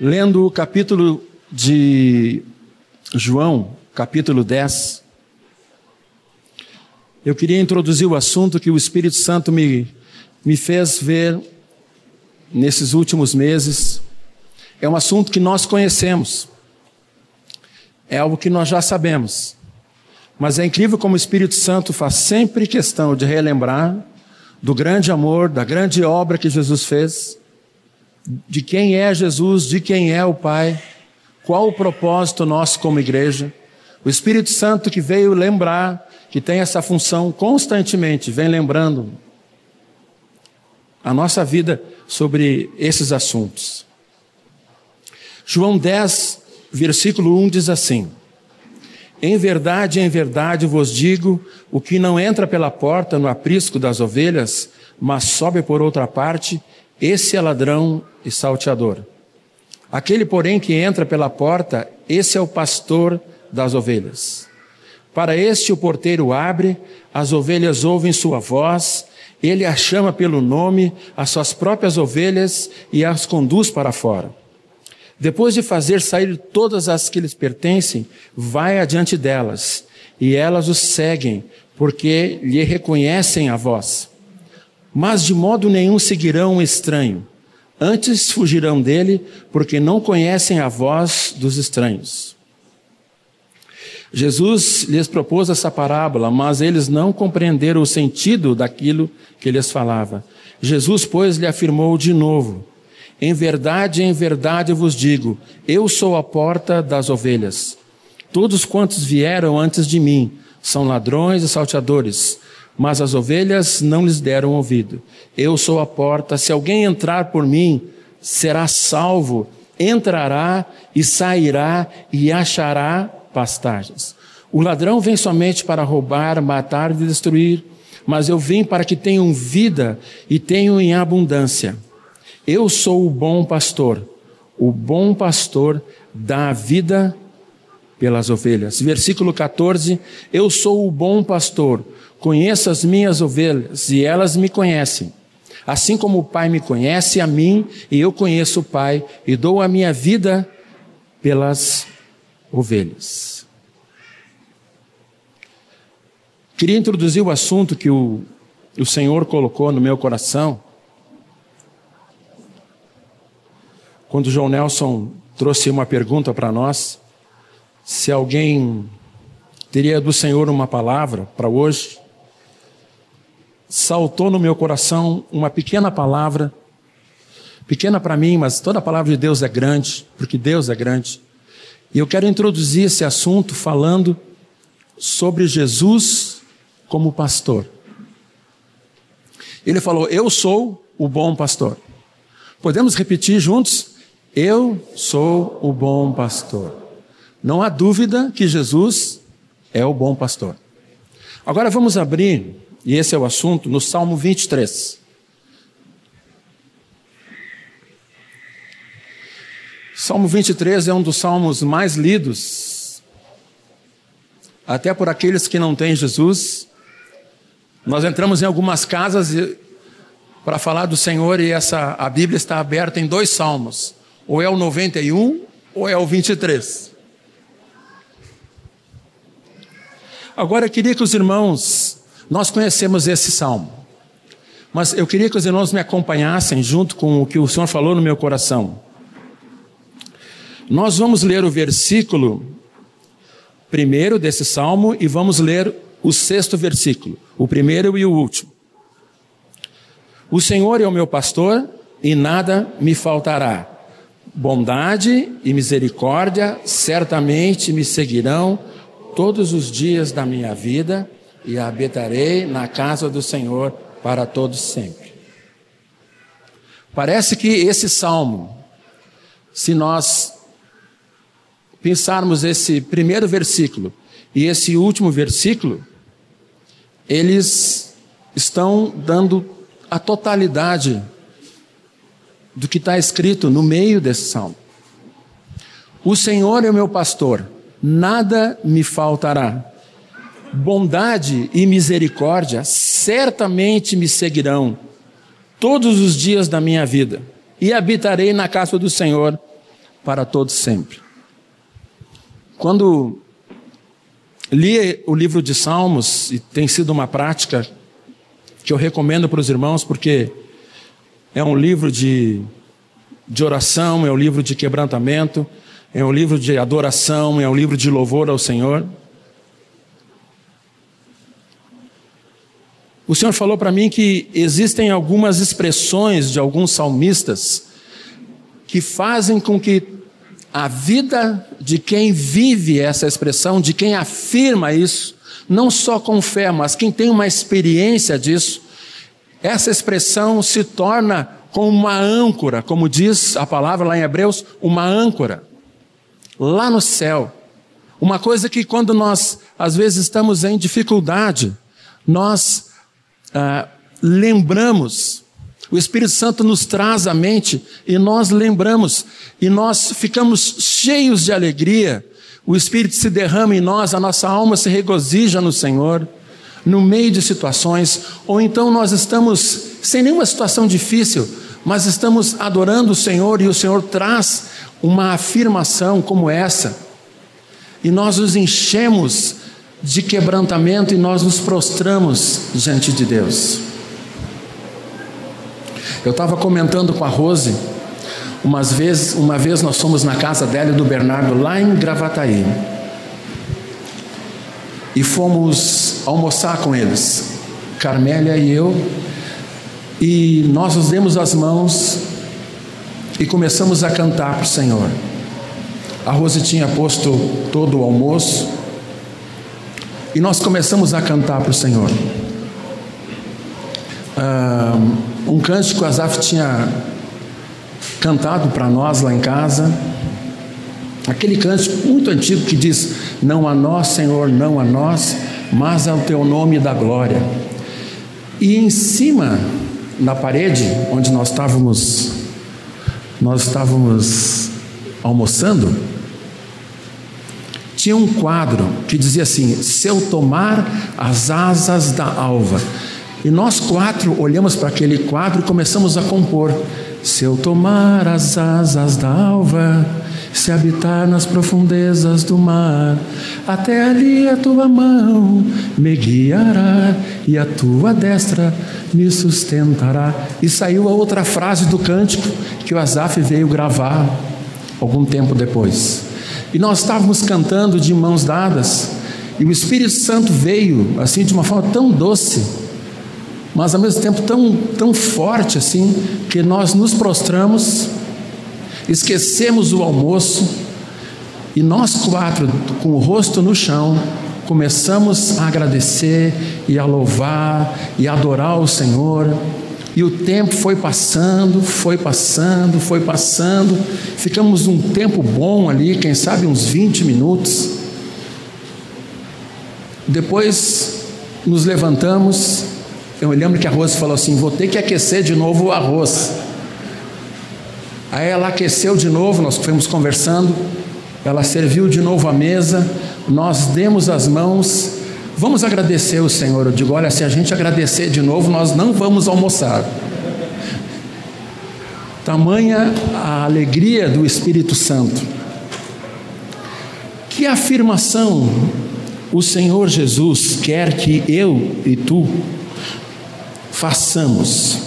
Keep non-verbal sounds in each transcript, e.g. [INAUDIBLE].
lendo o capítulo de João, capítulo 10, eu queria introduzir o assunto que o Espírito Santo me, me fez ver nesses últimos meses. É um assunto que nós conhecemos, é algo que nós já sabemos, mas é incrível como o Espírito Santo faz sempre questão de relembrar do grande amor, da grande obra que Jesus fez de quem é Jesus, de quem é o Pai, qual o propósito nosso como igreja. O Espírito Santo que veio lembrar, que tem essa função constantemente, vem lembrando a nossa vida sobre esses assuntos. João 10, versículo 1 diz assim: Em verdade, em verdade vos digo, o que não entra pela porta no aprisco das ovelhas, mas sobe por outra parte, esse é ladrão e salteador. Aquele, porém, que entra pela porta, esse é o pastor das ovelhas. Para este o porteiro abre, as ovelhas ouvem sua voz, ele as chama pelo nome, as suas próprias ovelhas, e as conduz para fora. Depois de fazer sair todas as que lhes pertencem, vai adiante delas, e elas o seguem, porque lhe reconhecem a voz. Mas de modo nenhum seguirão um estranho Antes fugirão dele, porque não conhecem a voz dos estranhos. Jesus lhes propôs essa parábola, mas eles não compreenderam o sentido daquilo que lhes falava. Jesus, pois, lhe afirmou de novo: Em verdade, em verdade vos digo, eu sou a porta das ovelhas. Todos quantos vieram antes de mim são ladrões e salteadores mas as ovelhas não lhes deram ouvido. Eu sou a porta, se alguém entrar por mim, será salvo, entrará e sairá e achará pastagens. O ladrão vem somente para roubar, matar e destruir, mas eu vim para que tenham vida e tenham em abundância. Eu sou o bom pastor. O bom pastor dá vida pelas ovelhas. Versículo 14: Eu sou o bom pastor. Conheço as minhas ovelhas e elas me conhecem. Assim como o Pai me conhece a mim e eu conheço o Pai e dou a minha vida pelas ovelhas. Queria introduzir o assunto que o, o Senhor colocou no meu coração. Quando o João Nelson trouxe uma pergunta para nós, se alguém teria do Senhor uma palavra para hoje, saltou no meu coração uma pequena palavra, pequena para mim, mas toda palavra de Deus é grande, porque Deus é grande. E eu quero introduzir esse assunto falando sobre Jesus como pastor. Ele falou: Eu sou o bom pastor. Podemos repetir juntos? Eu sou o bom pastor. Não há dúvida que Jesus é o bom pastor. Agora vamos abrir e esse é o assunto, no Salmo 23. Salmo 23 é um dos salmos mais lidos, até por aqueles que não têm Jesus. Nós entramos em algumas casas para falar do Senhor e essa a Bíblia está aberta em dois salmos, ou é o 91 ou é o 23. Agora eu queria que os irmãos nós conhecemos esse salmo, mas eu queria que os irmãos me acompanhassem junto com o que o Senhor falou no meu coração. Nós vamos ler o versículo primeiro desse salmo e vamos ler o sexto versículo, o primeiro e o último. O Senhor é o meu pastor e nada me faltará. Bondade e misericórdia certamente me seguirão todos os dias da minha vida e habitarei na casa do Senhor para todos sempre. Parece que esse salmo, se nós pensarmos esse primeiro versículo e esse último versículo, eles estão dando a totalidade do que está escrito no meio desse salmo. O Senhor é o meu pastor, nada me faltará bondade e misericórdia certamente me seguirão todos os dias da minha vida, e habitarei na casa do Senhor para todos sempre. Quando li o livro de Salmos, e tem sido uma prática que eu recomendo para os irmãos, porque é um livro de, de oração, é um livro de quebrantamento, é um livro de adoração, é um livro de louvor ao Senhor. O Senhor falou para mim que existem algumas expressões de alguns salmistas que fazem com que a vida de quem vive essa expressão, de quem afirma isso, não só com fé, mas quem tem uma experiência disso, essa expressão se torna como uma âncora, como diz a palavra lá em Hebreus, uma âncora, lá no céu. Uma coisa que quando nós, às vezes, estamos em dificuldade, nós ah, lembramos, o Espírito Santo nos traz à mente e nós lembramos, e nós ficamos cheios de alegria, o Espírito se derrama em nós, a nossa alma se regozija no Senhor, no meio de situações, ou então nós estamos sem nenhuma situação difícil, mas estamos adorando o Senhor e o Senhor traz uma afirmação como essa, e nós nos enchemos de quebrantamento e nós nos prostramos diante de Deus. Eu estava comentando com a Rose, umas vezes, uma vez nós fomos na casa dela e do Bernardo, lá em Gravataí, e fomos almoçar com eles, Carmélia e eu, e nós nos demos as mãos e começamos a cantar para o Senhor. A Rose tinha posto todo o almoço, e nós começamos a cantar para o Senhor. um cântico que o Azaf tinha cantado para nós lá em casa. Aquele cântico muito antigo que diz: Não a nós, Senhor, não a nós, mas ao teu nome da glória. E em cima, na parede onde nós estávamos, nós estávamos almoçando, tinha um quadro que dizia assim: Se eu tomar as asas da alva. E nós quatro olhamos para aquele quadro e começamos a compor. Se eu tomar as asas da alva, se habitar nas profundezas do mar, até ali a tua mão me guiará e a tua destra me sustentará. E saiu a outra frase do cântico que o Asaf veio gravar algum tempo depois. E nós estávamos cantando de mãos dadas, e o Espírito Santo veio, assim, de uma forma tão doce, mas ao mesmo tempo tão, tão forte, assim, que nós nos prostramos, esquecemos o almoço, e nós quatro, com o rosto no chão, começamos a agradecer e a louvar e a adorar o Senhor. E o tempo foi passando, foi passando, foi passando. Ficamos um tempo bom ali, quem sabe uns 20 minutos. Depois nos levantamos. Eu me lembro que a Rose falou assim: vou ter que aquecer de novo o arroz. Aí ela aqueceu de novo, nós fomos conversando. Ela serviu de novo a mesa, nós demos as mãos Vamos agradecer o Senhor. Eu digo: olha, se a gente agradecer de novo, nós não vamos almoçar. Tamanha a alegria do Espírito Santo. Que afirmação o Senhor Jesus quer que eu e tu façamos?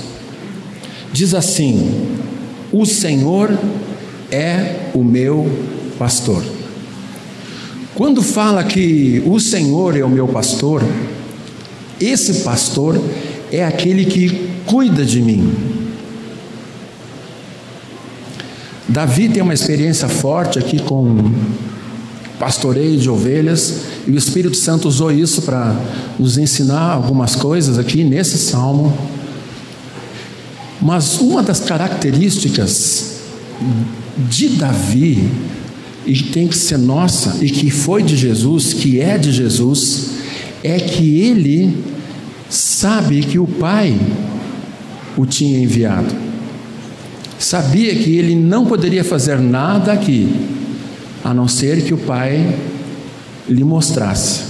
Diz assim: O Senhor é o meu pastor. Quando fala que o Senhor é o meu pastor, esse pastor é aquele que cuida de mim. Davi tem uma experiência forte aqui com pastoreio de ovelhas, e o Espírito Santo usou isso para nos ensinar algumas coisas aqui nesse salmo. Mas uma das características de Davi e tem que ser nossa, e que foi de Jesus, que é de Jesus, é que ele sabe que o Pai o tinha enviado. Sabia que ele não poderia fazer nada aqui, a não ser que o Pai lhe mostrasse.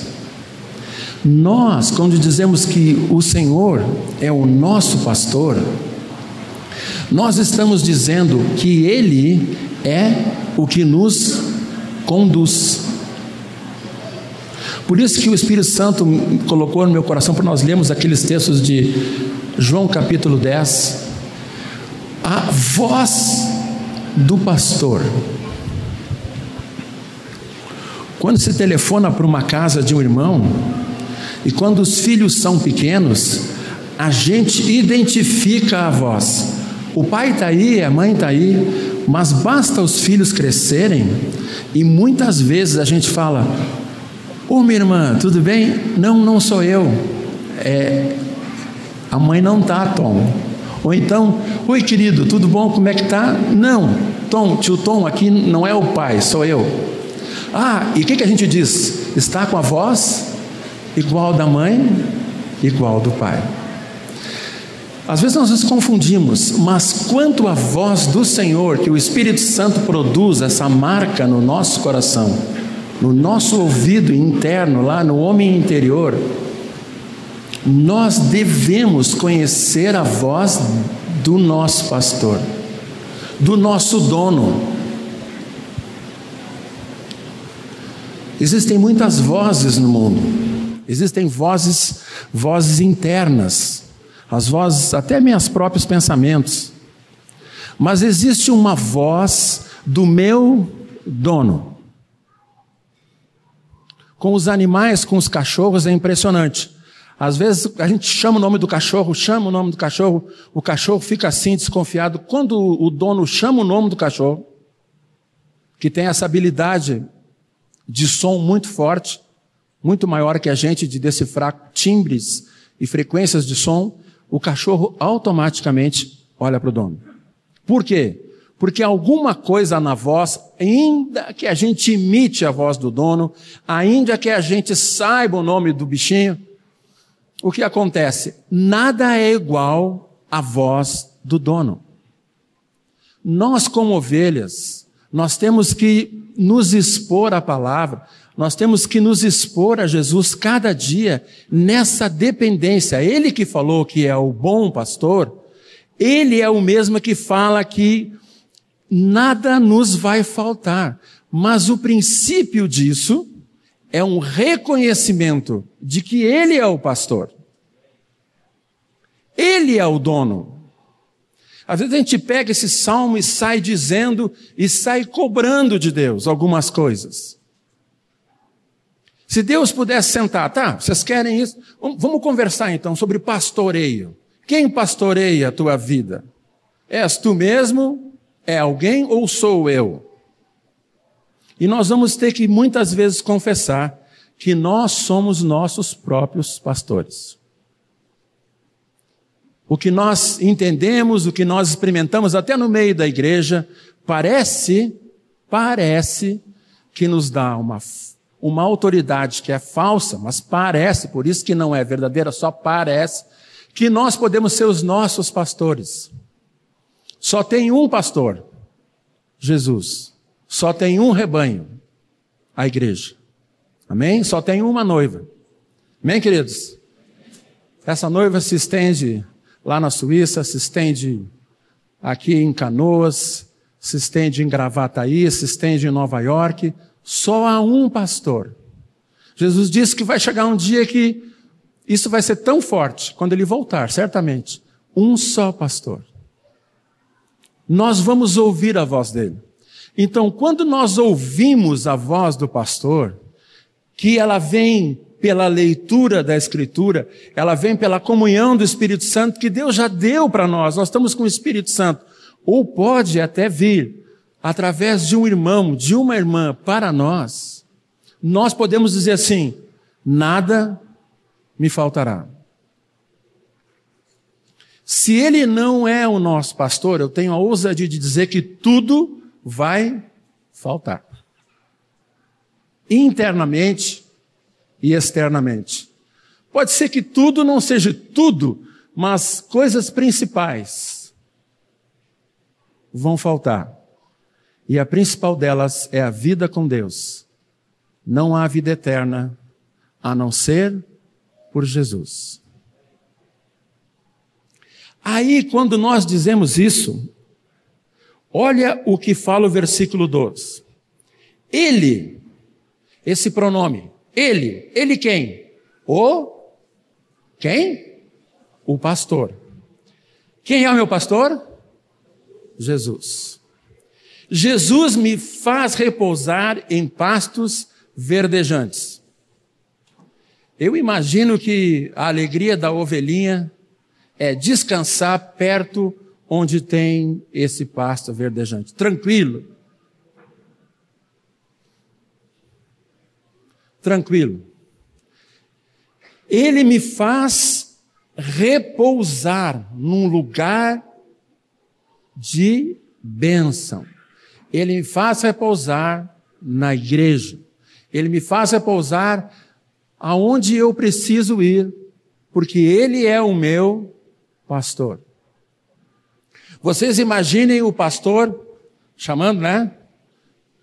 Nós, quando dizemos que o Senhor é o nosso pastor, Nós estamos dizendo que Ele é o que nos conduz. Por isso que o Espírito Santo colocou no meu coração para nós lermos aqueles textos de João capítulo 10. A voz do pastor. Quando se telefona para uma casa de um irmão, e quando os filhos são pequenos, a gente identifica a voz. O pai está aí, a mãe está aí, mas basta os filhos crescerem e muitas vezes a gente fala: Ô minha irmã, tudo bem? Não, não sou eu. É, a mãe não está, Tom. Ou então, oi querido, tudo bom? Como é que tá? Não, Tom, tio Tom aqui não é o pai, sou eu. Ah, e o que, que a gente diz? Está com a voz igual da mãe, igual do pai. Às vezes nós nos confundimos, mas quanto à voz do Senhor, que o Espírito Santo produz essa marca no nosso coração, no nosso ouvido interno, lá no homem interior, nós devemos conhecer a voz do nosso pastor, do nosso dono. Existem muitas vozes no mundo. Existem vozes, vozes internas, as vozes, até meus próprios pensamentos. Mas existe uma voz do meu dono. Com os animais, com os cachorros, é impressionante. Às vezes a gente chama o nome do cachorro, chama o nome do cachorro, o cachorro fica assim desconfiado. Quando o dono chama o nome do cachorro, que tem essa habilidade de som muito forte, muito maior que a gente de decifrar timbres e frequências de som, o cachorro automaticamente olha para o dono. Por quê? Porque alguma coisa na voz, ainda que a gente imite a voz do dono, ainda que a gente saiba o nome do bichinho, o que acontece? Nada é igual à voz do dono. Nós, como ovelhas, nós temos que nos expor à palavra, nós temos que nos expor a Jesus cada dia nessa dependência. Ele que falou que é o bom pastor, ele é o mesmo que fala que nada nos vai faltar. Mas o princípio disso é um reconhecimento de que ele é o pastor. Ele é o dono. Às vezes a gente pega esse salmo e sai dizendo e sai cobrando de Deus algumas coisas. Se Deus pudesse sentar, tá, vocês querem isso? Vamos conversar então sobre pastoreio. Quem pastoreia a tua vida? És tu mesmo? É alguém ou sou eu? E nós vamos ter que muitas vezes confessar que nós somos nossos próprios pastores. O que nós entendemos, o que nós experimentamos até no meio da igreja, parece, parece que nos dá uma uma autoridade que é falsa, mas parece, por isso que não é verdadeira, só parece, que nós podemos ser os nossos pastores. Só tem um pastor, Jesus. Só tem um rebanho, a igreja. Amém? Só tem uma noiva. Amém, queridos? Essa noiva se estende lá na Suíça, se estende aqui em Canoas, se estende em Gravataí, se estende em Nova York, só há um pastor. Jesus disse que vai chegar um dia que isso vai ser tão forte, quando ele voltar, certamente. Um só pastor. Nós vamos ouvir a voz dele. Então, quando nós ouvimos a voz do pastor, que ela vem pela leitura da Escritura, ela vem pela comunhão do Espírito Santo que Deus já deu para nós, nós estamos com o Espírito Santo. Ou pode até vir através de um irmão, de uma irmã para nós, nós podemos dizer assim: nada me faltará. Se ele não é o nosso pastor, eu tenho a ousadia de dizer que tudo vai faltar. Internamente e externamente. Pode ser que tudo não seja tudo, mas coisas principais vão faltar. E a principal delas é a vida com Deus. Não há vida eterna a não ser por Jesus. Aí, quando nós dizemos isso, olha o que fala o versículo 2. Ele, esse pronome, ele, ele quem? O quem? O pastor. Quem é o meu pastor? Jesus. Jesus me faz repousar em pastos verdejantes. Eu imagino que a alegria da ovelhinha é descansar perto onde tem esse pasto verdejante, tranquilo. Tranquilo. Ele me faz repousar num lugar de bênção. Ele me faz repousar na igreja. Ele me faz repousar aonde eu preciso ir, porque Ele é o meu pastor. Vocês imaginem o pastor chamando, né?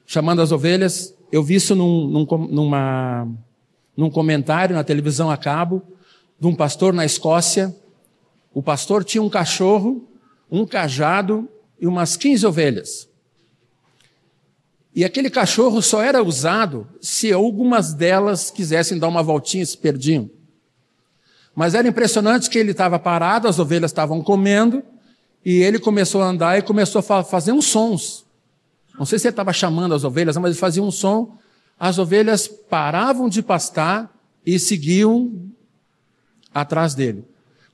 Chamando as ovelhas. Eu vi isso num, num, numa, num comentário na televisão a cabo, de um pastor na Escócia. O pastor tinha um cachorro, um cajado e umas 15 ovelhas. E aquele cachorro só era usado se algumas delas quisessem dar uma voltinha e se perdiam. Mas era impressionante que ele estava parado, as ovelhas estavam comendo, e ele começou a andar e começou a fazer uns sons. Não sei se ele estava chamando as ovelhas, mas ele fazia um som. As ovelhas paravam de pastar e seguiam atrás dele.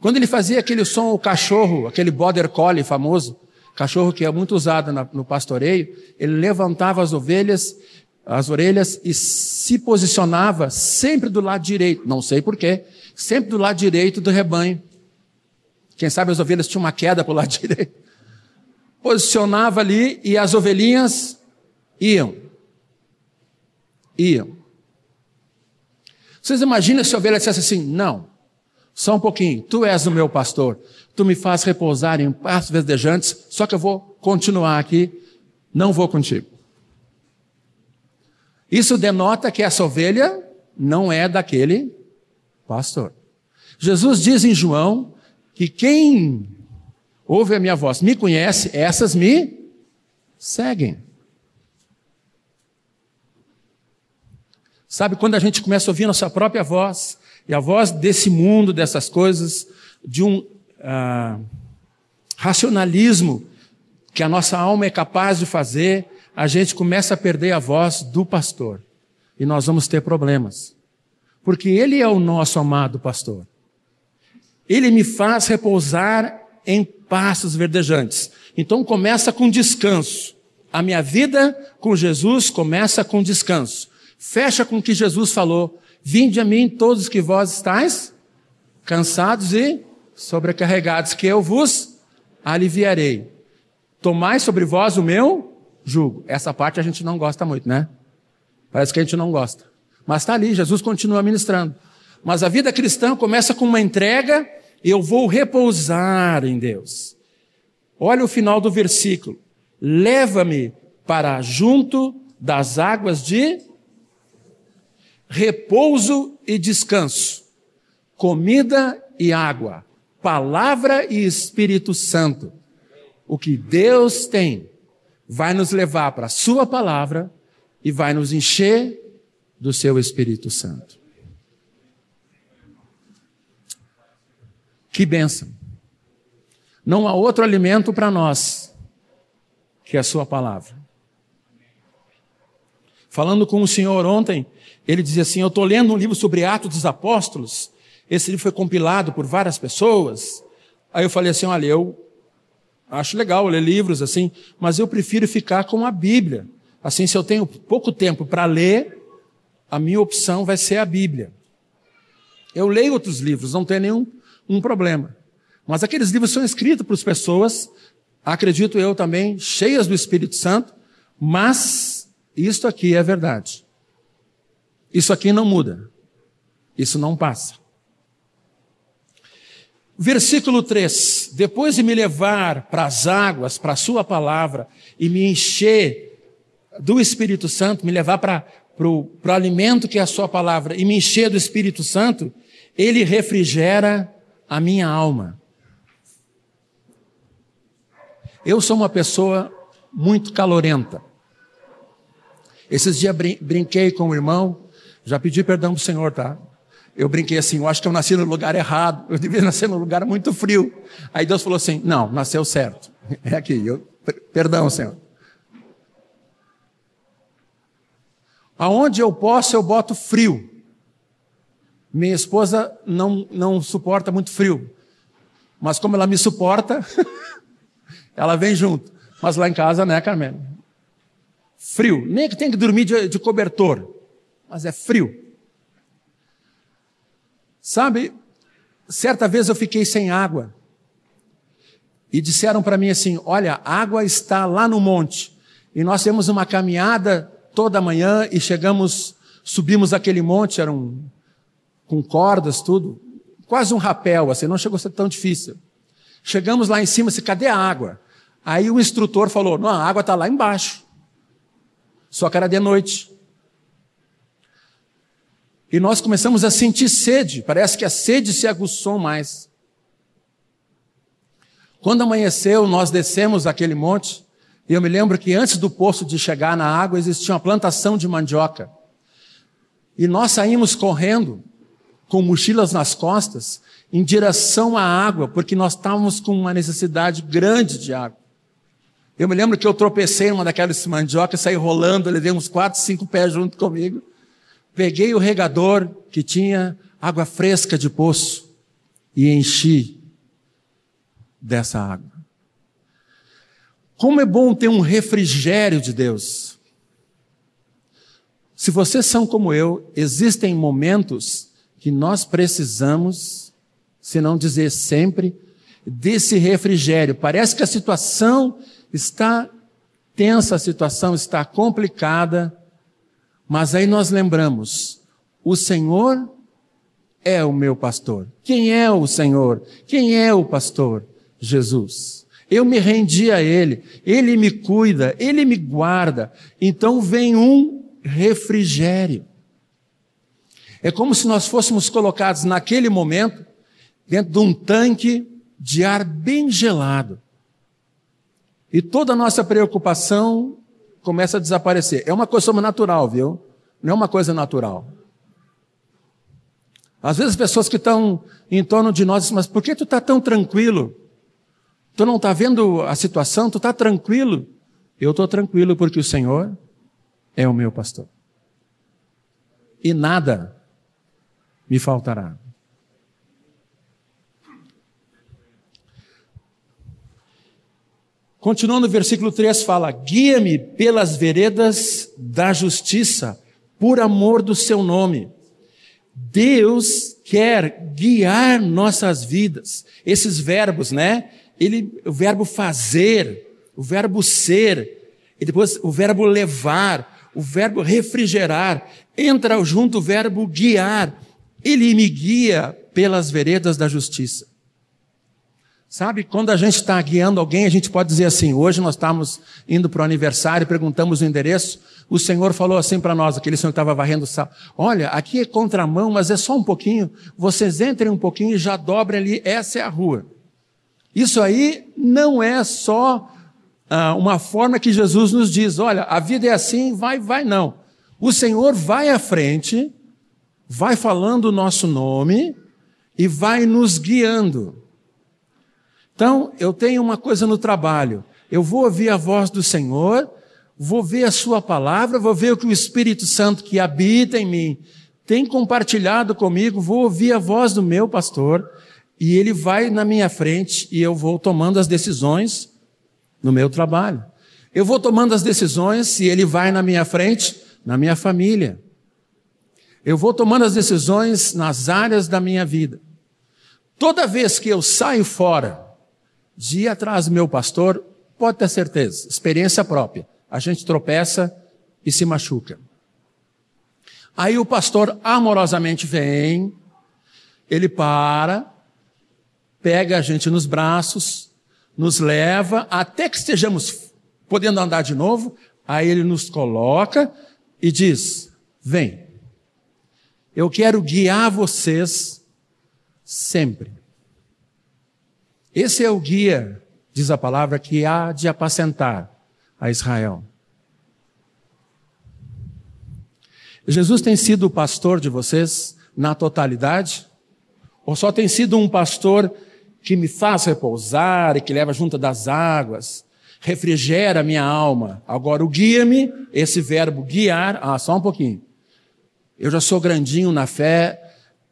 Quando ele fazia aquele som, o cachorro, aquele border collie famoso, cachorro que é muito usado no pastoreio, ele levantava as ovelhas, as orelhas e se posicionava sempre do lado direito. Não sei porquê, sempre do lado direito do rebanho. Quem sabe as ovelhas tinham uma queda para o lado [LAUGHS] direito. Posicionava ali e as ovelhinhas iam. Iam. Vocês imaginam se a ovelha dissesse assim: não, só um pouquinho, tu és o meu pastor, tu me faz repousar em pastos verdejantes, só que eu vou continuar aqui, não vou contigo. Isso denota que essa ovelha não é daquele pastor. Jesus diz em João que quem ouve a minha voz, me conhece, essas me seguem. Sabe quando a gente começa a ouvir nossa própria voz, e a voz desse mundo, dessas coisas, de um ah, racionalismo que a nossa alma é capaz de fazer, a gente começa a perder a voz do pastor. E nós vamos ter problemas. Porque ele é o nosso amado pastor. Ele me faz repousar em pastos verdejantes. Então começa com descanso. A minha vida com Jesus começa com descanso. Fecha com o que Jesus falou. Vinde a mim todos que vós estáis cansados e sobrecarregados, que eu vos aliviarei. Tomai sobre vós o meu jugo. Essa parte a gente não gosta muito, né? Parece que a gente não gosta. Mas está ali, Jesus continua ministrando. Mas a vida cristã começa com uma entrega, eu vou repousar em Deus. Olha o final do versículo. Leva-me para junto das águas de repouso e descanso, comida e água, palavra e Espírito Santo. O que Deus tem vai nos levar para a Sua palavra e vai nos encher do Seu Espírito Santo. Que bênção! Não há outro alimento para nós que a Sua palavra. Falando com o Senhor ontem, ele dizia assim: Eu estou lendo um livro sobre Atos dos Apóstolos. Esse livro foi compilado por várias pessoas. Aí eu falei assim: Olha, eu acho legal ler livros assim, mas eu prefiro ficar com a Bíblia. Assim, se eu tenho pouco tempo para ler, a minha opção vai ser a Bíblia. Eu leio outros livros, não tem nenhum um problema. Mas aqueles livros são escritos as pessoas, acredito eu também, cheias do Espírito Santo, mas isto aqui é verdade. Isso aqui não muda. Isso não passa. Versículo 3: Depois de me levar para as águas, para a Sua palavra, e me encher do Espírito Santo, me levar para, o, para o alimento que é a Sua palavra, e me encher do Espírito Santo, Ele refrigera a minha alma. Eu sou uma pessoa muito calorenta. Esses dias brin brinquei com o irmão, já pedi perdão para o Senhor, tá? Eu brinquei assim, eu acho que eu nasci no lugar errado, eu devia nascer num lugar muito frio. Aí Deus falou assim: não, nasceu certo. [LAUGHS] É aqui, eu, perdão, Senhor. Aonde eu posso, eu boto frio. Minha esposa não, não suporta muito frio. Mas como ela me suporta, [LAUGHS] ela vem junto. Mas lá em casa, né, Carmelo? Frio. Nem que tem que dormir de, de cobertor. Mas é frio. Sabe, certa vez eu fiquei sem água. E disseram para mim assim: Olha, a água está lá no monte. E nós temos uma caminhada toda manhã e chegamos, subimos aquele monte, era um, com cordas, tudo, quase um rapel, assim, não chegou a ser tão difícil. Chegamos lá em cima, assim, cadê a água? Aí o instrutor falou: não, a água está lá embaixo. Só que era de noite. E nós começamos a sentir sede, parece que a sede se aguçou mais. Quando amanheceu, nós descemos aquele monte, e eu me lembro que antes do poço de chegar na água existia uma plantação de mandioca. E nós saímos correndo, com mochilas nas costas, em direção à água, porque nós estávamos com uma necessidade grande de água. Eu me lembro que eu tropecei em uma daquelas mandiocas, saí rolando, levei uns quatro, cinco pés junto comigo. Peguei o regador que tinha água fresca de poço e enchi dessa água. Como é bom ter um refrigério de Deus. Se vocês são como eu, existem momentos que nós precisamos, se não dizer sempre, desse refrigério. Parece que a situação está tensa, a situação está complicada, mas aí nós lembramos: o Senhor é o meu pastor. Quem é o Senhor? Quem é o pastor? Jesus. Eu me rendi a Ele, Ele me cuida, Ele me guarda. Então vem um refrigério. É como se nós fôssemos colocados naquele momento dentro de um tanque de ar bem gelado. E toda a nossa preocupação começa a desaparecer. É uma coisa natural, viu? Não é uma coisa natural. Às vezes pessoas que estão em torno de nós dizem, mas por que tu está tão tranquilo? Tu não está vendo a situação? Tu está tranquilo? Eu estou tranquilo porque o Senhor é o meu pastor. E nada me faltará. Continuando o versículo 3 fala: Guia-me pelas veredas da justiça, por amor do seu nome. Deus quer guiar nossas vidas. Esses verbos, né? Ele, o verbo fazer, o verbo ser, e depois o verbo levar, o verbo refrigerar, entra junto o verbo guiar. Ele me guia pelas veredas da justiça. Sabe, quando a gente está guiando alguém, a gente pode dizer assim: hoje nós estamos indo para o aniversário, perguntamos o endereço, o Senhor falou assim para nós, aquele senhor que estava varrendo o sal: olha, aqui é contramão, mas é só um pouquinho, vocês entrem um pouquinho e já dobrem ali, essa é a rua. Isso aí não é só ah, uma forma que Jesus nos diz: olha, a vida é assim, vai, vai, não. O Senhor vai à frente vai falando o nosso nome e vai nos guiando. Então, eu tenho uma coisa no trabalho. Eu vou ouvir a voz do Senhor, vou ver a Sua palavra, vou ver o que o Espírito Santo que habita em mim tem compartilhado comigo, vou ouvir a voz do meu pastor e ele vai na minha frente e eu vou tomando as decisões no meu trabalho. Eu vou tomando as decisões e ele vai na minha frente na minha família. Eu vou tomando as decisões nas áreas da minha vida. Toda vez que eu saio fora de ir atrás do meu pastor, pode ter certeza, experiência própria. A gente tropeça e se machuca. Aí o pastor amorosamente vem, ele para, pega a gente nos braços, nos leva até que estejamos podendo andar de novo, aí ele nos coloca e diz: Vem. Eu quero guiar vocês sempre. Esse é o guia diz a palavra, que há de apacentar a Israel. Jesus tem sido o pastor de vocês na totalidade? Ou só tem sido um pastor que me faz repousar e que leva junto das águas, refrigera a minha alma? Agora, o guia-me, esse verbo guiar, ah, só um pouquinho. Eu já sou grandinho na fé,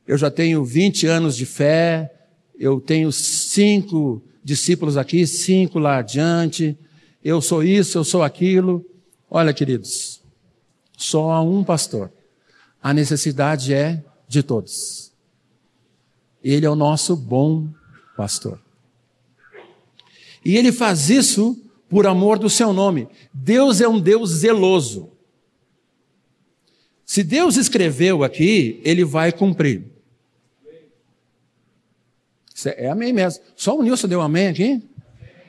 eu já tenho 20 anos de fé, eu tenho cinco discípulos aqui, cinco lá adiante, eu sou isso, eu sou aquilo. Olha, queridos, só há um pastor. A necessidade é de todos. Ele é o nosso bom pastor. E ele faz isso por amor do seu nome. Deus é um Deus zeloso. Se Deus escreveu aqui, ele vai cumprir. É amém mesmo. Só o Nilson deu amém aqui?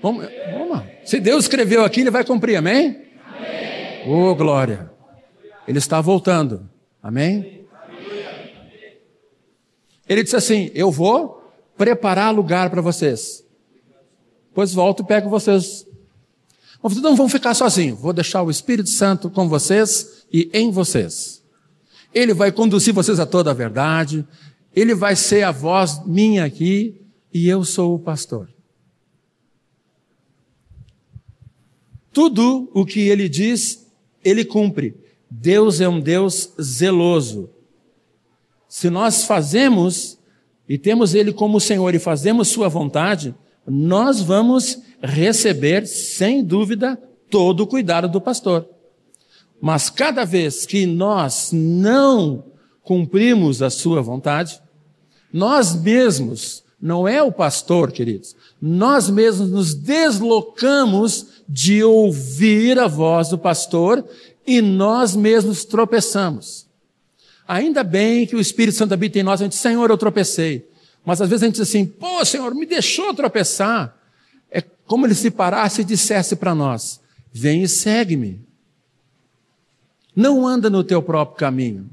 Vamos, vamos. Se Deus escreveu aqui, ele vai cumprir, amém? Amém. Oh, glória. Ele está voltando. Amém? Ele disse assim: Eu vou preparar lugar para vocês. Depois volto e pego vocês. Mas vocês não vão ficar sozinhos. Vou deixar o Espírito Santo com vocês e em vocês. Ele vai conduzir vocês a toda a verdade. Ele vai ser a voz minha aqui e eu sou o pastor. Tudo o que ele diz, ele cumpre. Deus é um Deus zeloso. Se nós fazemos e temos Ele como Senhor e fazemos Sua vontade, nós vamos receber, sem dúvida, todo o cuidado do pastor. Mas cada vez que nós não cumprimos a Sua vontade, nós mesmos, não é o pastor, queridos, nós mesmos nos deslocamos de ouvir a voz do pastor e nós mesmos tropeçamos. Ainda bem que o Espírito Santo habita em nós, a gente, Senhor, eu tropecei. Mas às vezes a gente diz assim, pô, Senhor, me deixou tropeçar. É como ele se parasse e dissesse para nós: vem e segue-me. Não anda no teu próprio caminho.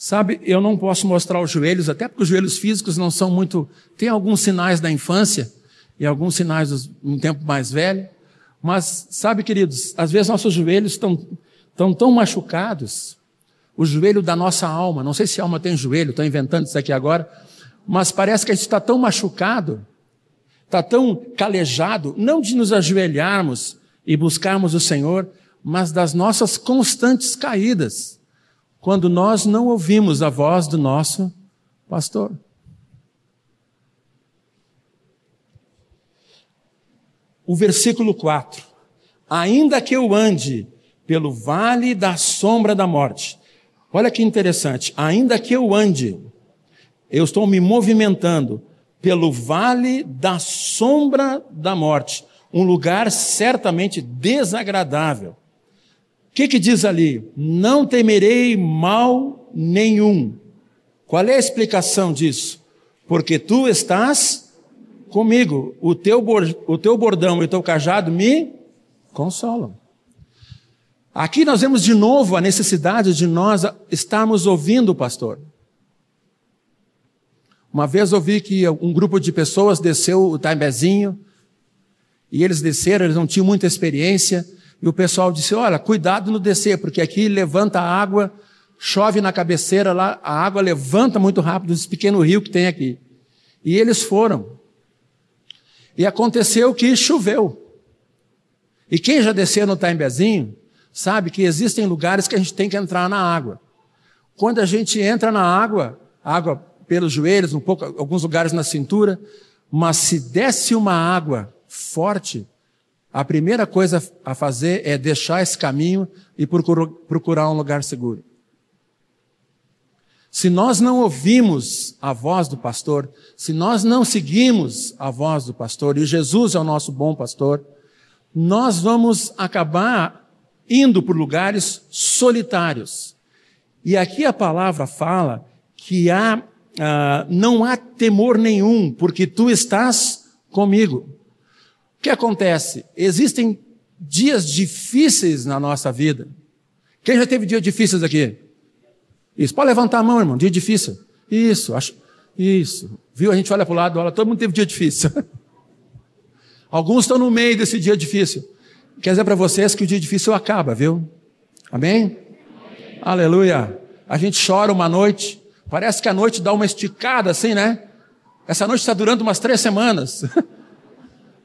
Sabe, eu não posso mostrar os joelhos, até porque os joelhos físicos não são muito. Tem alguns sinais da infância e alguns sinais de um tempo mais velho. Mas, sabe, queridos, às vezes nossos joelhos estão, estão tão machucados, o joelho da nossa alma, não sei se a alma tem joelho, estou inventando isso aqui agora, mas parece que a gente está tão machucado, está tão calejado, não de nos ajoelharmos e buscarmos o Senhor, mas das nossas constantes caídas, quando nós não ouvimos a voz do nosso pastor. o versículo 4. Ainda que eu ande pelo vale da sombra da morte. Olha que interessante. Ainda que eu ande, eu estou me movimentando pelo vale da sombra da morte. Um lugar certamente desagradável. Que, que diz ali? Não temerei mal nenhum. Qual é a explicação disso? Porque tu estás comigo, o teu, o teu bordão e o teu cajado me consolam. Aqui nós vemos de novo a necessidade de nós estarmos ouvindo o pastor. Uma vez ouvi que um grupo de pessoas desceu o Taimbezinho, e eles desceram, eles não tinham muita experiência, e o pessoal disse: Olha, cuidado no descer, porque aqui levanta a água, chove na cabeceira lá, a água levanta muito rápido esse pequeno rio que tem aqui. E eles foram. E aconteceu que choveu. E quem já desceu no Taimbezinho sabe que existem lugares que a gente tem que entrar na água. Quando a gente entra na água, água pelos joelhos, um pouco, alguns lugares na cintura, mas se desce uma água forte, a primeira coisa a fazer é deixar esse caminho e procurar um lugar seguro. Se nós não ouvimos a voz do pastor, se nós não seguimos a voz do pastor, e Jesus é o nosso bom pastor, nós vamos acabar indo por lugares solitários. E aqui a palavra fala que há, ah, não há temor nenhum, porque tu estás comigo. O que acontece? Existem dias difíceis na nossa vida. Quem já teve dias difíceis aqui? Isso. Pode levantar a mão, irmão. Dia difícil. Isso. Isso. Viu? A gente olha para o lado, olha, todo mundo teve dia difícil. [LAUGHS] Alguns estão no meio desse dia difícil. Quer dizer para vocês que o dia difícil acaba, viu? Amém? Amém? Aleluia. A gente chora uma noite, parece que a noite dá uma esticada assim, né? Essa noite está durando umas três semanas. [LAUGHS]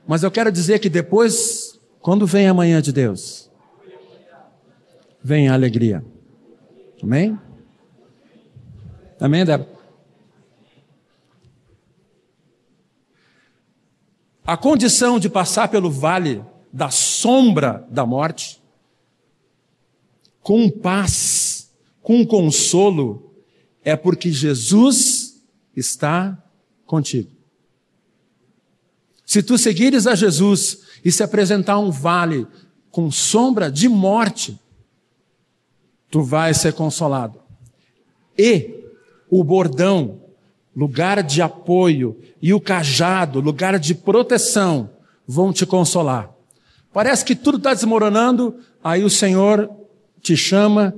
Mas eu quero dizer que depois, quando vem a manhã de Deus, vem a alegria. Amém? Amém, Débora? A condição de passar pelo vale da sombra da morte, com paz, com consolo, é porque Jesus está contigo. Se tu seguires a Jesus e se apresentar um vale com sombra de morte, tu vais ser consolado. E o bordão, lugar de apoio, e o cajado, lugar de proteção, vão te consolar. Parece que tudo está desmoronando, aí o Senhor te chama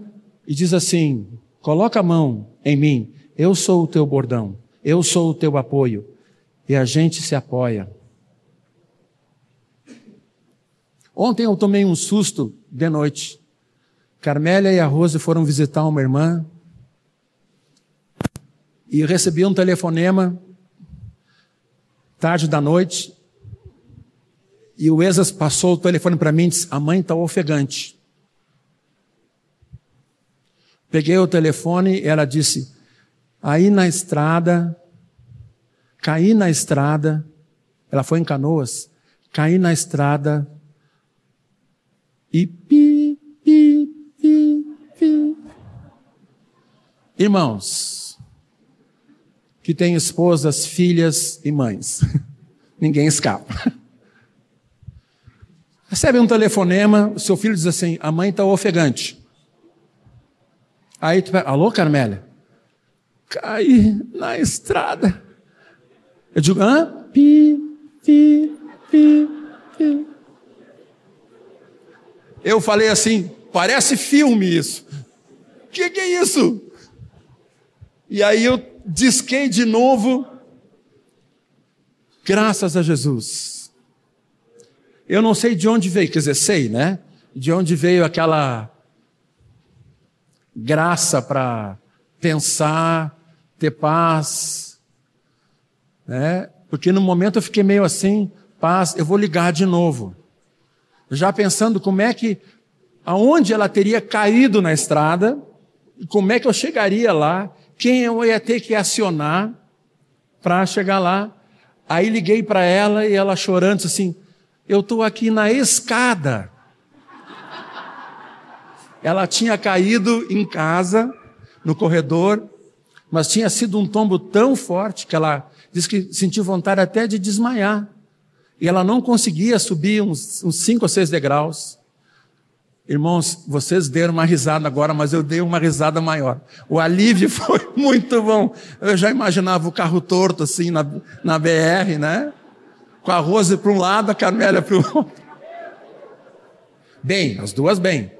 e diz assim: coloca a mão em mim, eu sou o teu bordão, eu sou o teu apoio. E a gente se apoia. Ontem eu tomei um susto de noite. Carmélia e a Rose foram visitar uma irmã e recebi um telefonema tarde da noite e o Exas passou o telefone para mim e disse: A mãe está ofegante. Peguei o telefone e ela disse: Aí na estrada, caí na estrada, ela foi em canoas, caí na estrada e pi, pi, Irmãos, que têm esposas, filhas e mães, [LAUGHS] ninguém escapa. [LAUGHS] Recebe um telefonema, o seu filho diz assim: a mãe está ofegante. Aí tu pega, alô, Carmélia? Caí na estrada. Eu digo, hã? Pi, pi, pi, pi. Eu falei assim, parece filme isso que, que é isso? E aí eu disquei de novo, graças a Jesus. Eu não sei de onde veio, quer dizer, sei, né? De onde veio aquela graça para pensar, ter paz, né? Porque no momento eu fiquei meio assim, paz, eu vou ligar de novo. Já pensando como é que, aonde ela teria caído na estrada, como é que eu chegaria lá, quem eu ia ter que acionar para chegar lá. Aí liguei para ela e ela chorando disse assim: Eu estou aqui na escada. Ela tinha caído em casa, no corredor, mas tinha sido um tombo tão forte que ela disse que sentiu vontade até de desmaiar. E ela não conseguia subir uns, uns cinco ou seis degraus. Irmãos, vocês deram uma risada agora, mas eu dei uma risada maior. O alívio [LAUGHS] foi muito bom. Eu já imaginava o carro torto assim na, na BR, né? Com a Rose para um lado, a Carmélia para o outro. Bem, as duas bem.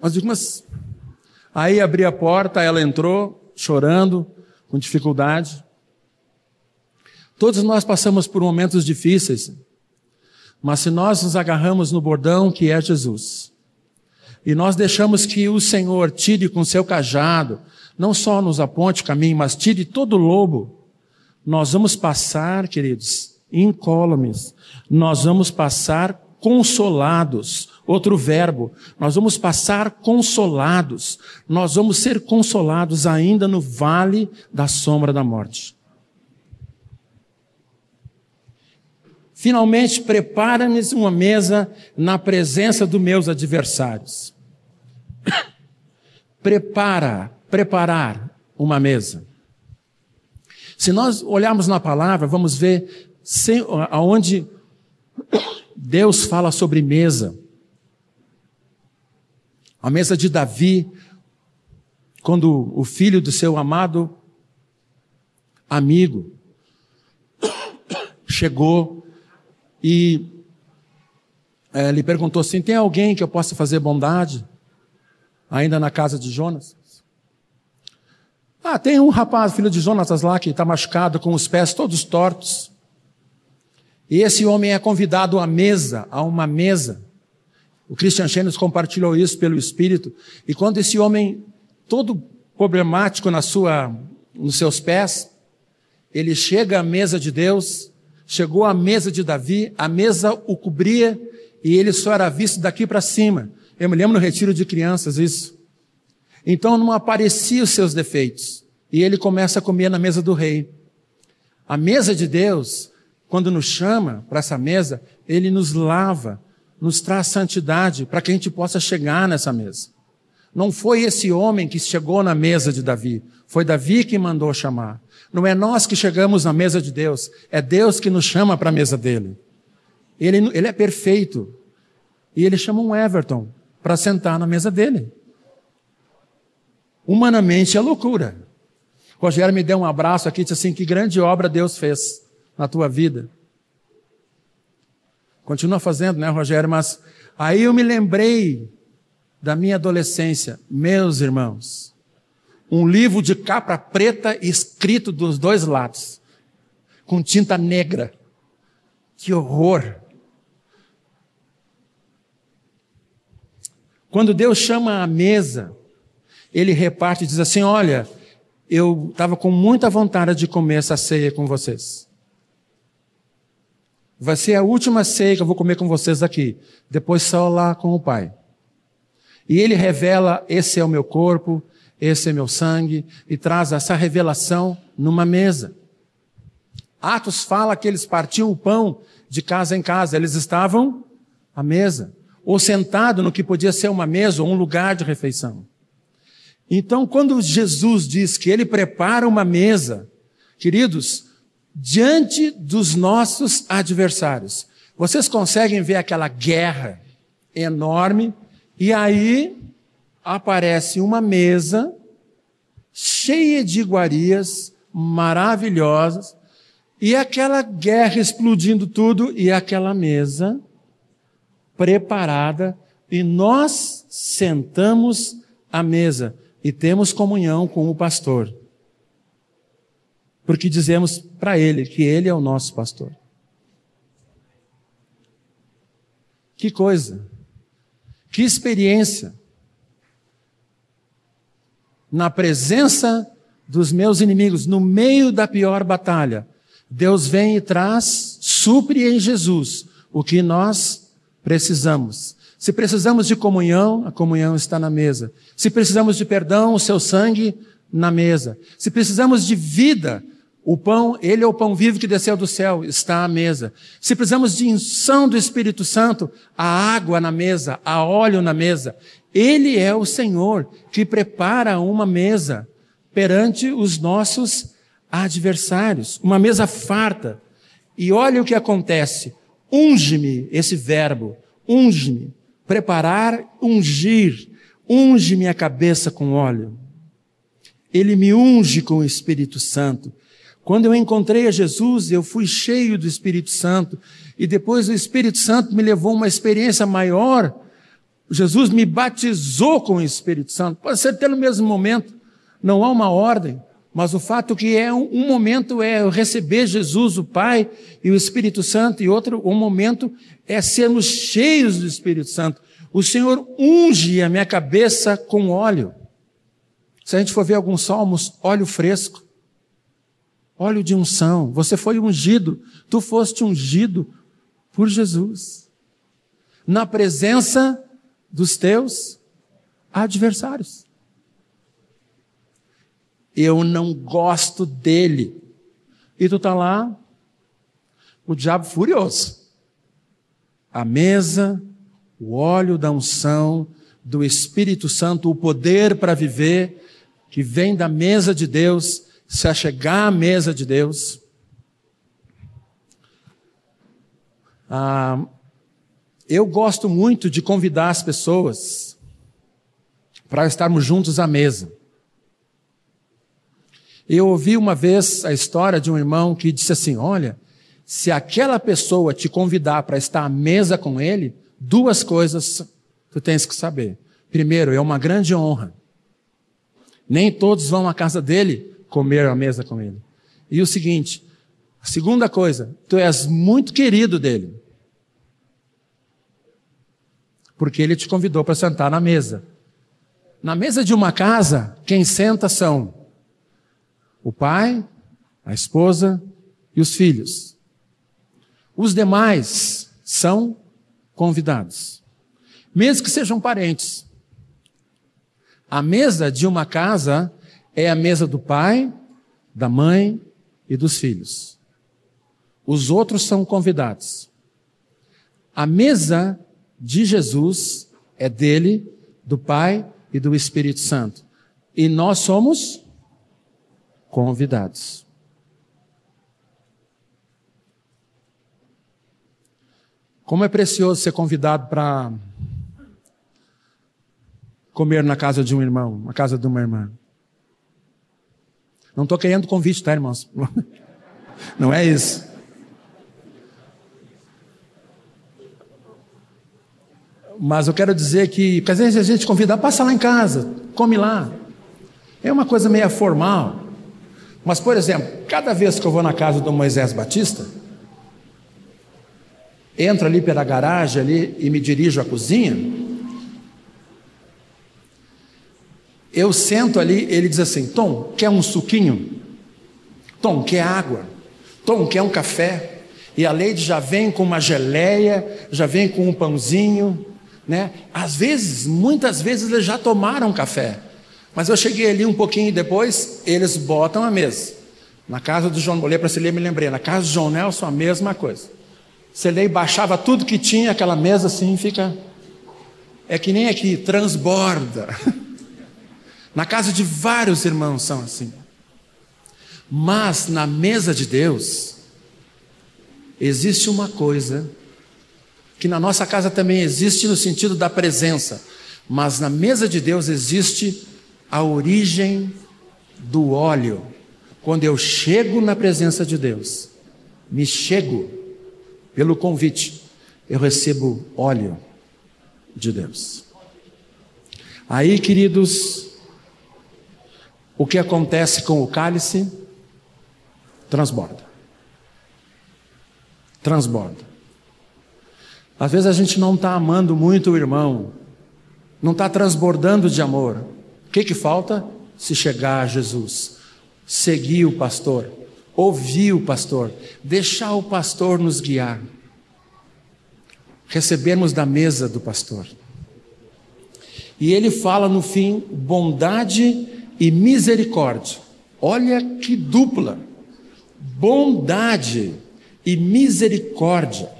Mas digo, mas. Aí abri a porta, ela entrou, chorando, com dificuldade. Todos nós passamos por momentos difíceis, mas se nós nos agarramos no bordão que é Jesus, e nós deixamos que o Senhor tire com seu cajado, não só nos aponte o caminho, mas tire todo o lobo, nós vamos passar, queridos, incólumes, nós vamos passar consolados. Outro verbo, nós vamos passar consolados, nós vamos ser consolados ainda no vale da sombra da morte. Finalmente, prepara-me uma mesa na presença dos meus adversários. [COUGHS] Prepara, preparar uma mesa. Se nós olharmos na palavra, vamos ver aonde [COUGHS] Deus fala sobre mesa. A mesa de Davi, quando o filho do seu amado amigo [COUGHS] chegou e é, perguntou assim: tem alguém que eu possa fazer bondade? Ainda na casa de Jonas? Ah, tem um rapaz, filho de Jonatas lá, que está machucado, com os pés todos tortos. E esse homem é convidado à mesa, a uma mesa. O Christian Chenes compartilhou isso pelo Espírito. E quando esse homem, todo problemático na sua, nos seus pés, ele chega à mesa de Deus, chegou à mesa de Davi, a mesa o cobria e ele só era visto daqui para cima. Eu me lembro no retiro de crianças isso. Então não apareciam os seus defeitos. E ele começa a comer na mesa do rei. A mesa de Deus, quando nos chama para essa mesa, ele nos lava, nos traz santidade para que a gente possa chegar nessa mesa. Não foi esse homem que chegou na mesa de Davi, foi Davi que mandou chamar. Não é nós que chegamos na mesa de Deus, é Deus que nos chama para a mesa dele. Ele, ele é perfeito. E ele chama um Everton para sentar na mesa dele. Humanamente é loucura. Rogério me deu um abraço aqui e disse assim: que grande obra Deus fez na tua vida. Continua fazendo, né, Rogério? Mas aí eu me lembrei da minha adolescência, meus irmãos um livro de capa preta escrito dos dois lados, com tinta negra. Que horror! Quando Deus chama a mesa, ele reparte e diz assim: Olha, eu estava com muita vontade de comer essa ceia com vocês. Vai ser a última ceia que eu vou comer com vocês aqui. Depois só lá com o Pai. E ele revela: Esse é o meu corpo, esse é meu sangue, e traz essa revelação numa mesa. Atos fala que eles partiam o pão de casa em casa, eles estavam à mesa, ou sentado no que podia ser uma mesa ou um lugar de refeição. Então, quando Jesus diz que ele prepara uma mesa, queridos, diante dos nossos adversários, vocês conseguem ver aquela guerra enorme, e aí aparece uma mesa cheia de iguarias maravilhosas e aquela guerra explodindo tudo e aquela mesa preparada e nós sentamos à mesa e temos comunhão com o pastor. Porque dizemos para ele que ele é o nosso pastor. Que coisa! Que experiência! na presença dos meus inimigos, no meio da pior batalha, Deus vem e traz, supre em Jesus o que nós precisamos. Se precisamos de comunhão, a comunhão está na mesa. Se precisamos de perdão, o seu sangue na mesa. Se precisamos de vida, o pão, ele é o pão vivo que desceu do céu, está à mesa. Se precisamos de unção do Espírito Santo, a água na mesa, a óleo na mesa. Ele é o Senhor que prepara uma mesa perante os nossos adversários, uma mesa farta. E olha o que acontece. Unge-me, esse verbo, unge-me, preparar, ungir, unge minha cabeça com óleo. Ele me unge com o Espírito Santo. Quando eu encontrei a Jesus, eu fui cheio do Espírito Santo, e depois o Espírito Santo me levou a uma experiência maior Jesus me batizou com o Espírito Santo. Pode ser até no mesmo momento, não há uma ordem, mas o fato que é um, um momento é receber Jesus, o Pai e o Espírito Santo, e outro um momento é sermos cheios do Espírito Santo. O Senhor unge a minha cabeça com óleo. Se a gente for ver alguns salmos, óleo fresco, óleo de unção. Você foi ungido, tu foste ungido por Jesus. Na presença dos teus adversários. Eu não gosto dele. E tu está lá, o diabo furioso. A mesa, o óleo da unção, do Espírito Santo, o poder para viver, que vem da mesa de Deus, se achegar à mesa de Deus. Ah, eu gosto muito de convidar as pessoas para estarmos juntos à mesa. Eu ouvi uma vez a história de um irmão que disse assim: Olha, se aquela pessoa te convidar para estar à mesa com ele, duas coisas tu tens que saber. Primeiro, é uma grande honra. Nem todos vão à casa dele comer à mesa com ele. E o seguinte, a segunda coisa, tu és muito querido dele. Porque ele te convidou para sentar na mesa. Na mesa de uma casa, quem senta são o pai, a esposa e os filhos. Os demais são convidados, mesmo que sejam parentes. A mesa de uma casa é a mesa do pai, da mãe e dos filhos. Os outros são convidados. A mesa de Jesus é dele, do Pai e do Espírito Santo. E nós somos convidados. Como é precioso ser convidado para comer na casa de um irmão, na casa de uma irmã. Não estou querendo convite, tá, irmãos? [LAUGHS] Não é isso. Mas eu quero dizer que, porque às vezes a gente convida, passa lá em casa, come lá. É uma coisa meio formal. Mas, por exemplo, cada vez que eu vou na casa do Moisés Batista, entro ali pela garagem ali e me dirijo à cozinha, eu sento ali, ele diz assim: Tom, quer um suquinho? Tom, quer água? Tom, quer um café? E a Leide já vem com uma geleia, já vem com um pãozinho, né? Às vezes, muitas vezes eles já tomaram café. Mas eu cheguei ali um pouquinho depois, eles botam a mesa. Na casa do João, olhei para Celei me lembrei, na casa do João Nelson a mesma coisa. Celei baixava tudo que tinha, aquela mesa assim fica. É que nem aqui, transborda. [LAUGHS] na casa de vários irmãos são assim. Mas na mesa de Deus, existe uma coisa que na nossa casa também existe no sentido da presença, mas na mesa de Deus existe a origem do óleo. Quando eu chego na presença de Deus, me chego pelo convite, eu recebo óleo de Deus. Aí, queridos, o que acontece com o cálice? Transborda. Transborda. Às vezes a gente não está amando muito o irmão, não está transbordando de amor. O que, que falta? Se chegar a Jesus, seguir o pastor, ouvir o pastor, deixar o pastor nos guiar, recebermos da mesa do pastor. E ele fala no fim bondade e misericórdia. Olha que dupla! Bondade e misericórdia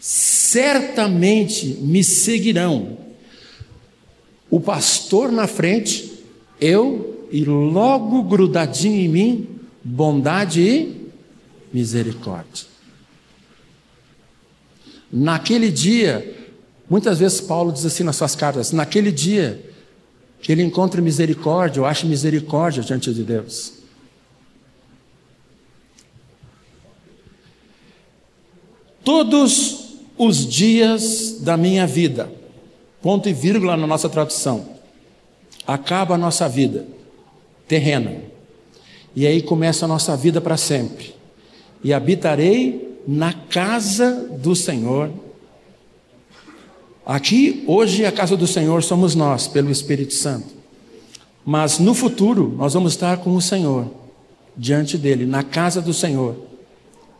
certamente me seguirão. O pastor na frente, eu e logo grudadinho em mim, bondade e misericórdia. Naquele dia, muitas vezes Paulo diz assim nas suas cartas: naquele dia que ele encontra misericórdia, ou acha misericórdia diante de Deus. Todos os dias da minha vida. Ponto e vírgula na nossa tradução. Acaba a nossa vida terrena. E aí começa a nossa vida para sempre. E habitarei na casa do Senhor. Aqui, hoje, a casa do Senhor somos nós, pelo Espírito Santo. Mas no futuro, nós vamos estar com o Senhor, diante dele, na casa do Senhor,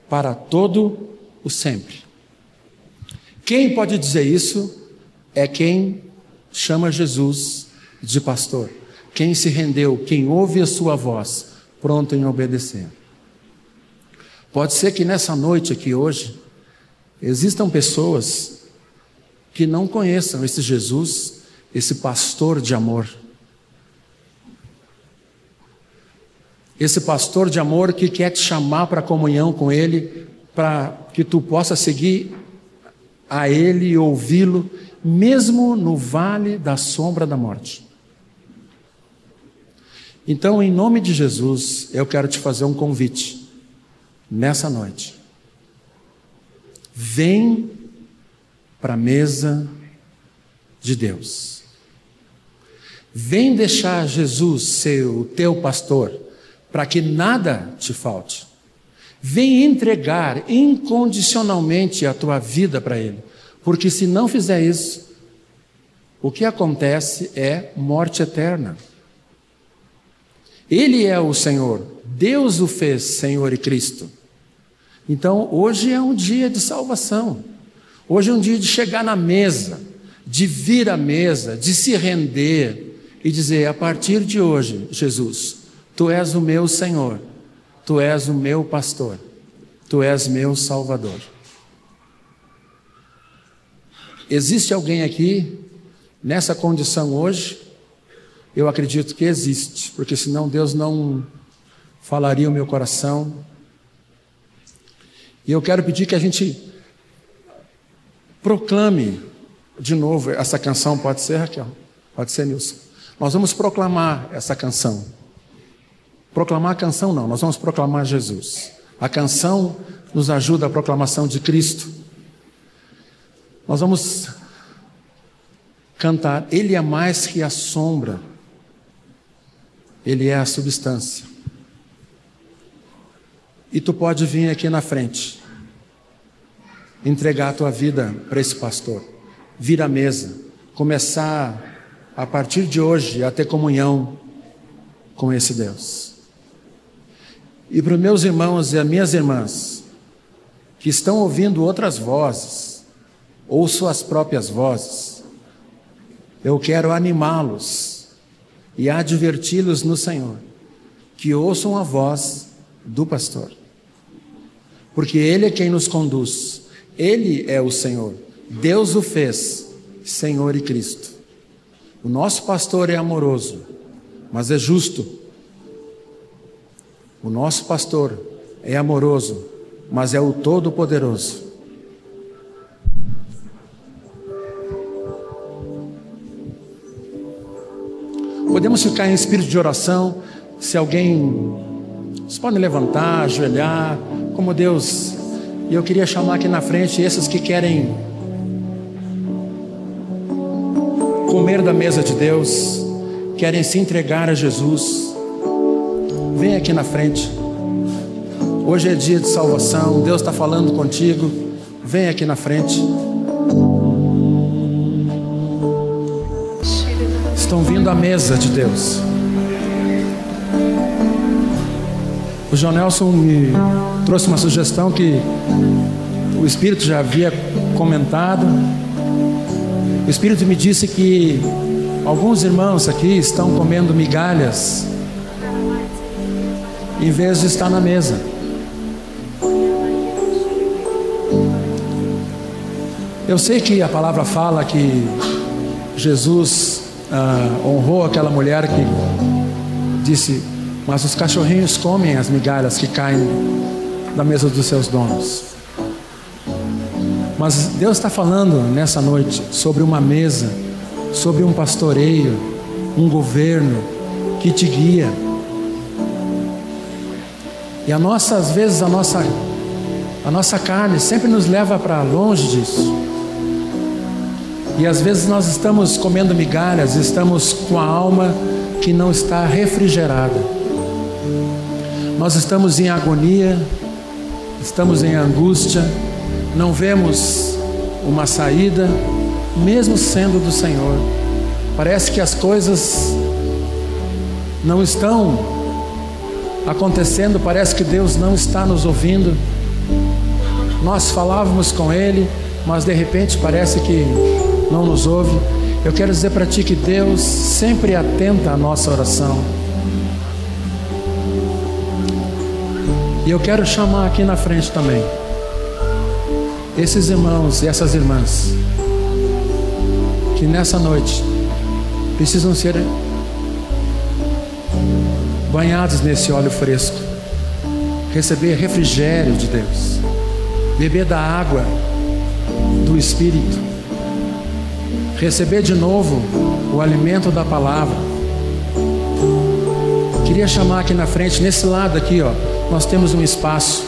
para todo o sempre. Quem pode dizer isso é quem chama Jesus de pastor, quem se rendeu, quem ouve a sua voz, pronto em obedecer. Pode ser que nessa noite aqui hoje existam pessoas que não conheçam esse Jesus, esse pastor de amor. Esse pastor de amor que quer te chamar para comunhão com Ele, para que tu possa seguir a Ele e ouvi-lo, mesmo no vale da sombra da morte. Então, em nome de Jesus, eu quero te fazer um convite nessa noite. Vem para a mesa de Deus. Vem deixar Jesus ser o teu pastor, para que nada te falte. Vem entregar incondicionalmente a tua vida para Ele, porque se não fizer isso, o que acontece é morte eterna. Ele é o Senhor, Deus o fez Senhor e Cristo. Então, hoje é um dia de salvação. Hoje é um dia de chegar na mesa, de vir à mesa, de se render e dizer: a partir de hoje, Jesus, tu és o meu Senhor, tu és o meu pastor, tu és meu Salvador. Existe alguém aqui nessa condição hoje? Eu acredito que existe, porque senão Deus não falaria o meu coração. E eu quero pedir que a gente proclame de novo essa canção, pode ser, Raquel? Pode ser, Nilson. Nós vamos proclamar essa canção. Proclamar a canção não, nós vamos proclamar Jesus. A canção nos ajuda a proclamação de Cristo. Nós vamos cantar, Ele é mais que a sombra ele é a substância. E tu pode vir aqui na frente, entregar a tua vida para esse pastor, vir à mesa, começar a partir de hoje a ter comunhão com esse Deus. E para os meus irmãos e as minhas irmãs que estão ouvindo outras vozes, ou suas próprias vozes, eu quero animá-los e adverti-los no Senhor, que ouçam a voz do pastor. Porque Ele é quem nos conduz, Ele é o Senhor, Deus o fez, Senhor e Cristo. O nosso pastor é amoroso, mas é justo. O nosso pastor é amoroso, mas é o Todo-Poderoso. Podemos ficar em espírito de oração. Se alguém. Vocês podem levantar, ajoelhar, como Deus. E eu queria chamar aqui na frente esses que querem comer da mesa de Deus, querem se entregar a Jesus. Vem aqui na frente. Hoje é dia de salvação. Deus está falando contigo. Vem aqui na frente. estão vindo à mesa de Deus. O João Nelson me trouxe uma sugestão que o Espírito já havia comentado. O Espírito me disse que alguns irmãos aqui estão comendo migalhas em vez de estar na mesa. Eu sei que a palavra fala que Jesus ah, honrou aquela mulher que disse: Mas os cachorrinhos comem as migalhas que caem da mesa dos seus donos. Mas Deus está falando nessa noite sobre uma mesa, sobre um pastoreio, um governo que te guia. E a nossa, às vezes, a nossa, a nossa carne sempre nos leva para longe disso. E às vezes nós estamos comendo migalhas, estamos com a alma que não está refrigerada. Nós estamos em agonia, estamos em angústia, não vemos uma saída, mesmo sendo do Senhor. Parece que as coisas não estão acontecendo, parece que Deus não está nos ouvindo. Nós falávamos com Ele, mas de repente parece que não nos ouve, eu quero dizer para ti que Deus sempre atenta à nossa oração. E eu quero chamar aqui na frente também esses irmãos e essas irmãs que nessa noite precisam ser banhados nesse óleo fresco, receber refrigério de Deus, beber da água do Espírito receber de novo o alimento da palavra. Queria chamar aqui na frente, nesse lado aqui, ó, nós temos um espaço.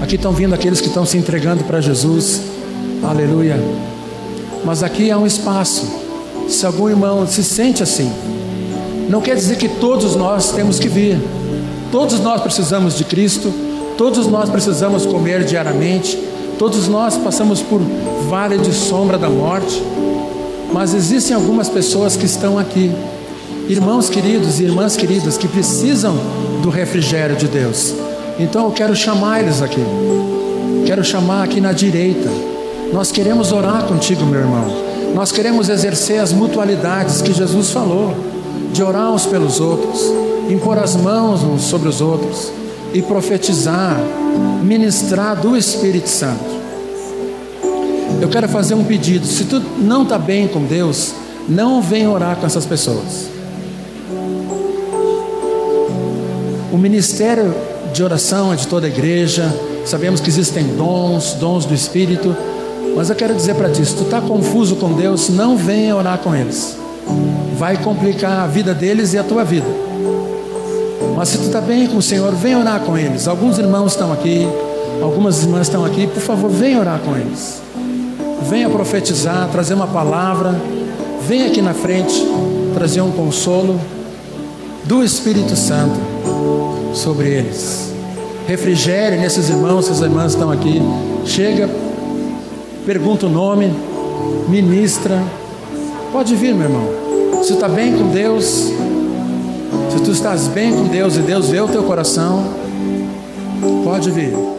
Aqui estão vindo aqueles que estão se entregando para Jesus. Aleluia. Mas aqui há um espaço. Se algum irmão se sente assim, não quer dizer que todos nós temos que vir. Todos nós precisamos de Cristo, todos nós precisamos comer diariamente, todos nós passamos por vale de sombra da morte, mas existem algumas pessoas que estão aqui, irmãos queridos e irmãs queridas, que precisam do refrigério de Deus. Então eu quero chamar eles aqui, quero chamar aqui na direita. Nós queremos orar contigo, meu irmão. Nós queremos exercer as mutualidades que Jesus falou, de orar uns pelos outros, impor as mãos uns sobre os outros e profetizar, ministrar do Espírito Santo. Eu quero fazer um pedido. Se tu não está bem com Deus, não vem orar com essas pessoas. O ministério de oração é de toda a igreja. Sabemos que existem dons, dons do Espírito. Mas eu quero dizer para ti: se tu está confuso com Deus, não venha orar com eles. Vai complicar a vida deles e a tua vida. Mas se tu está bem com o Senhor, vem orar com eles. Alguns irmãos estão aqui, algumas irmãs estão aqui. Por favor, vem orar com eles venha profetizar, trazer uma palavra, venha aqui na frente trazer um consolo do Espírito Santo sobre eles. Refrigere nesses irmãos, essas irmãs estão aqui. Chega, pergunta o nome, ministra. Pode vir, meu irmão. Se está bem com Deus, se tu estás bem com Deus e Deus vê o teu coração, pode vir.